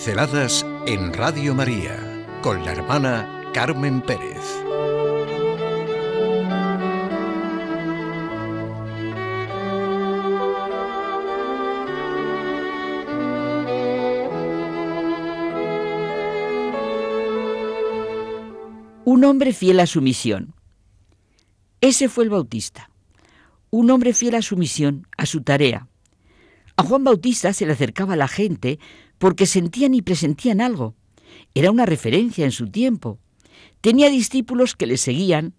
Pinceladas en Radio María con la hermana Carmen Pérez. Un hombre fiel a su misión. Ese fue el Bautista. Un hombre fiel a su misión, a su tarea. A Juan Bautista se le acercaba la gente porque sentían y presentían algo. Era una referencia en su tiempo. Tenía discípulos que le seguían,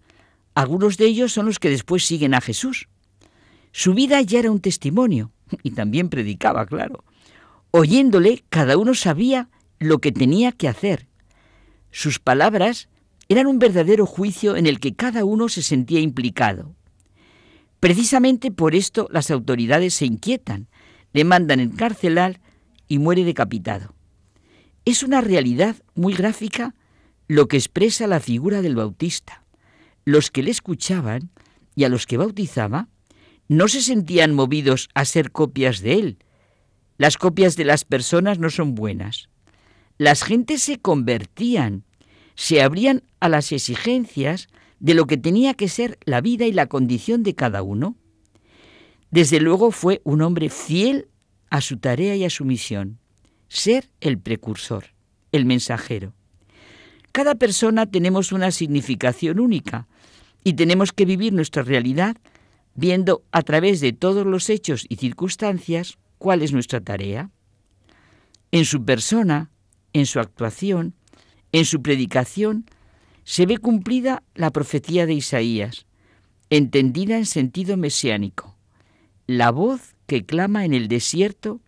algunos de ellos son los que después siguen a Jesús. Su vida ya era un testimonio, y también predicaba, claro. Oyéndole, cada uno sabía lo que tenía que hacer. Sus palabras eran un verdadero juicio en el que cada uno se sentía implicado. Precisamente por esto las autoridades se inquietan, le mandan encarcelar y muere decapitado. Es una realidad muy gráfica lo que expresa la figura del Bautista. Los que le escuchaban y a los que bautizaba no se sentían movidos a ser copias de él. Las copias de las personas no son buenas. Las gentes se convertían, se abrían a las exigencias de lo que tenía que ser la vida y la condición de cada uno. Desde luego fue un hombre fiel a su tarea y a su misión, ser el precursor, el mensajero. Cada persona tenemos una significación única y tenemos que vivir nuestra realidad viendo a través de todos los hechos y circunstancias cuál es nuestra tarea. En su persona, en su actuación, en su predicación, se ve cumplida la profecía de Isaías, entendida en sentido mesiánico. La voz que clama en el desierto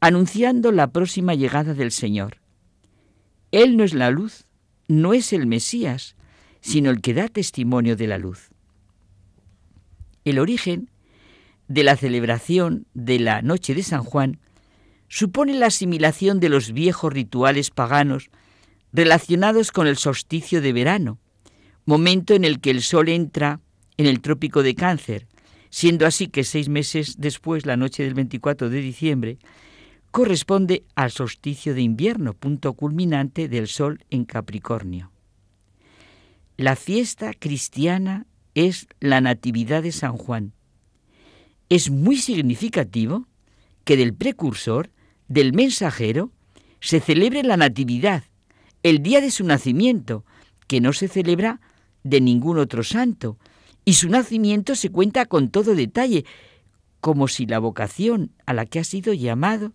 anunciando la próxima llegada del Señor. Él no es la luz, no es el Mesías, sino el que da testimonio de la luz. El origen de la celebración de la Noche de San Juan supone la asimilación de los viejos rituales paganos relacionados con el solsticio de verano, momento en el que el sol entra en el trópico de cáncer, siendo así que seis meses después, la noche del 24 de diciembre, corresponde al solsticio de invierno, punto culminante del sol en Capricornio. La fiesta cristiana es la Natividad de San Juan. Es muy significativo que del precursor, del mensajero, se celebre la Natividad, el día de su nacimiento, que no se celebra de ningún otro santo, y su nacimiento se cuenta con todo detalle, como si la vocación a la que ha sido llamado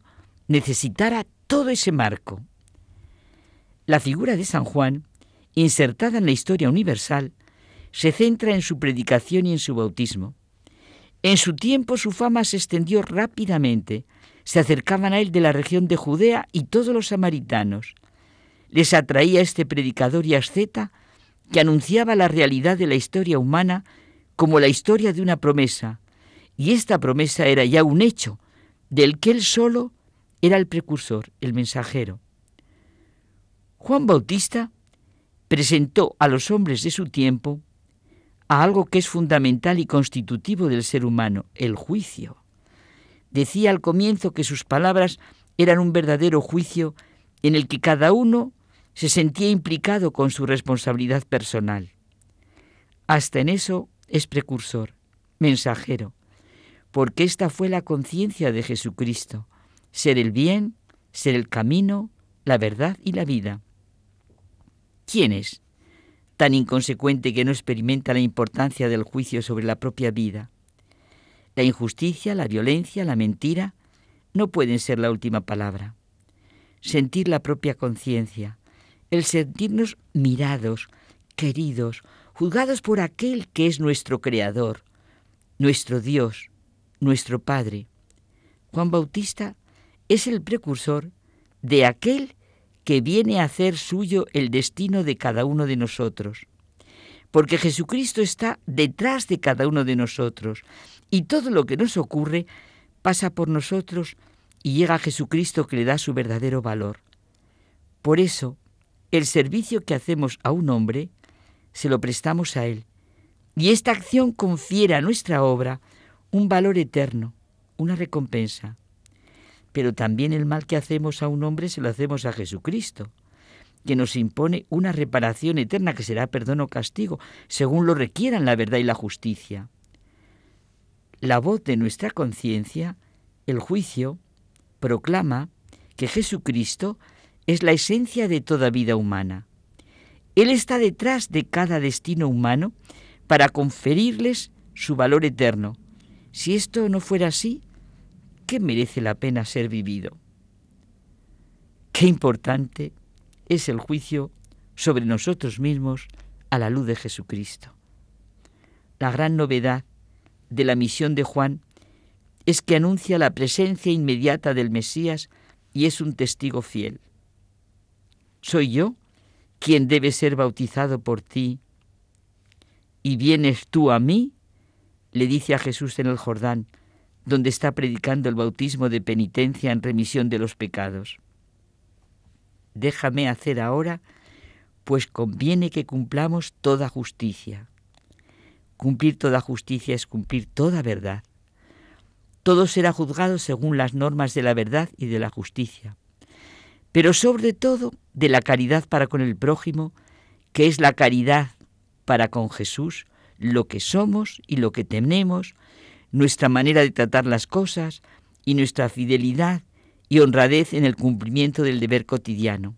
necesitara todo ese marco. La figura de San Juan, insertada en la historia universal, se centra en su predicación y en su bautismo. En su tiempo su fama se extendió rápidamente. Se acercaban a él de la región de Judea y todos los samaritanos. Les atraía este predicador y asceta que anunciaba la realidad de la historia humana como la historia de una promesa, y esta promesa era ya un hecho, del que él solo era el precursor, el mensajero. Juan Bautista presentó a los hombres de su tiempo a algo que es fundamental y constitutivo del ser humano, el juicio. Decía al comienzo que sus palabras eran un verdadero juicio en el que cada uno se sentía implicado con su responsabilidad personal. Hasta en eso es precursor, mensajero, porque esta fue la conciencia de Jesucristo, ser el bien, ser el camino, la verdad y la vida. ¿Quién es tan inconsecuente que no experimenta la importancia del juicio sobre la propia vida? La injusticia, la violencia, la mentira no pueden ser la última palabra. Sentir la propia conciencia, el sentirnos mirados, queridos, juzgados por aquel que es nuestro Creador, nuestro Dios, nuestro Padre. Juan Bautista es el precursor de aquel que viene a hacer suyo el destino de cada uno de nosotros. Porque Jesucristo está detrás de cada uno de nosotros y todo lo que nos ocurre pasa por nosotros y llega a Jesucristo que le da su verdadero valor. Por eso, el servicio que hacemos a un hombre se lo prestamos a Él. Y esta acción confiere a nuestra obra un valor eterno, una recompensa. pero también el mal que hacemos a un hombre se lo hacemos a Jesucristo, que nos impone una reparación eterna que será perdón o castigo, según lo requieran la verdad y la justicia. La voz de nuestra conciencia, el juicio, proclama que Jesucristo es la esencia de toda vida humana. Él está detrás de cada destino humano para conferirles su valor eterno. Si esto no fuera así, ¿qué merece la pena ser vivido? Qué importante es el juicio sobre nosotros mismos a la luz de Jesucristo. La gran novedad de la misión de Juan es que anuncia la presencia inmediata del Mesías y es un testigo fiel. ¿Soy yo quien debe ser bautizado por ti y vienes tú a mí? le dice a Jesús en el Jordán, donde está predicando el bautismo de penitencia en remisión de los pecados. Déjame hacer ahora, pues conviene que cumplamos toda justicia. Cumplir toda justicia es cumplir toda verdad. Todo será juzgado según las normas de la verdad y de la justicia, pero sobre todo de la caridad para con el prójimo, que es la caridad para con Jesús, lo que somos y lo que tenemos, nuestra manera de tratar las cosas y nuestra fidelidad y honradez en el cumplimiento del deber cotidiano.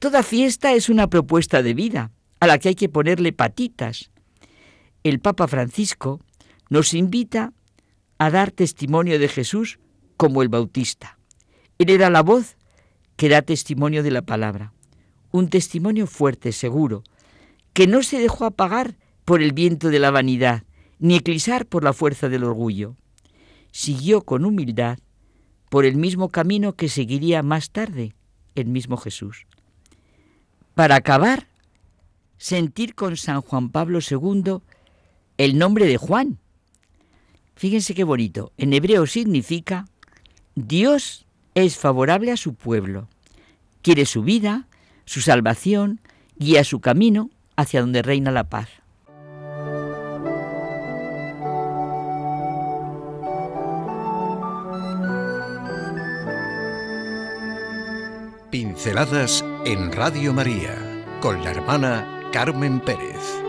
Toda fiesta es una propuesta de vida a la que hay que ponerle patitas. El Papa Francisco nos invita a dar testimonio de Jesús como el Bautista. Él era la voz que da testimonio de la palabra, un testimonio fuerte, seguro, que no se dejó apagar por el viento de la vanidad, ni eclipsar por la fuerza del orgullo. Siguió con humildad por el mismo camino que seguiría más tarde el mismo Jesús. Para acabar, sentir con San Juan Pablo II el nombre de Juan. Fíjense qué bonito. En hebreo significa Dios es favorable a su pueblo. Quiere su vida, su salvación, guía su camino hacia donde reina la paz. Pinceladas en Radio María con la hermana Carmen Pérez.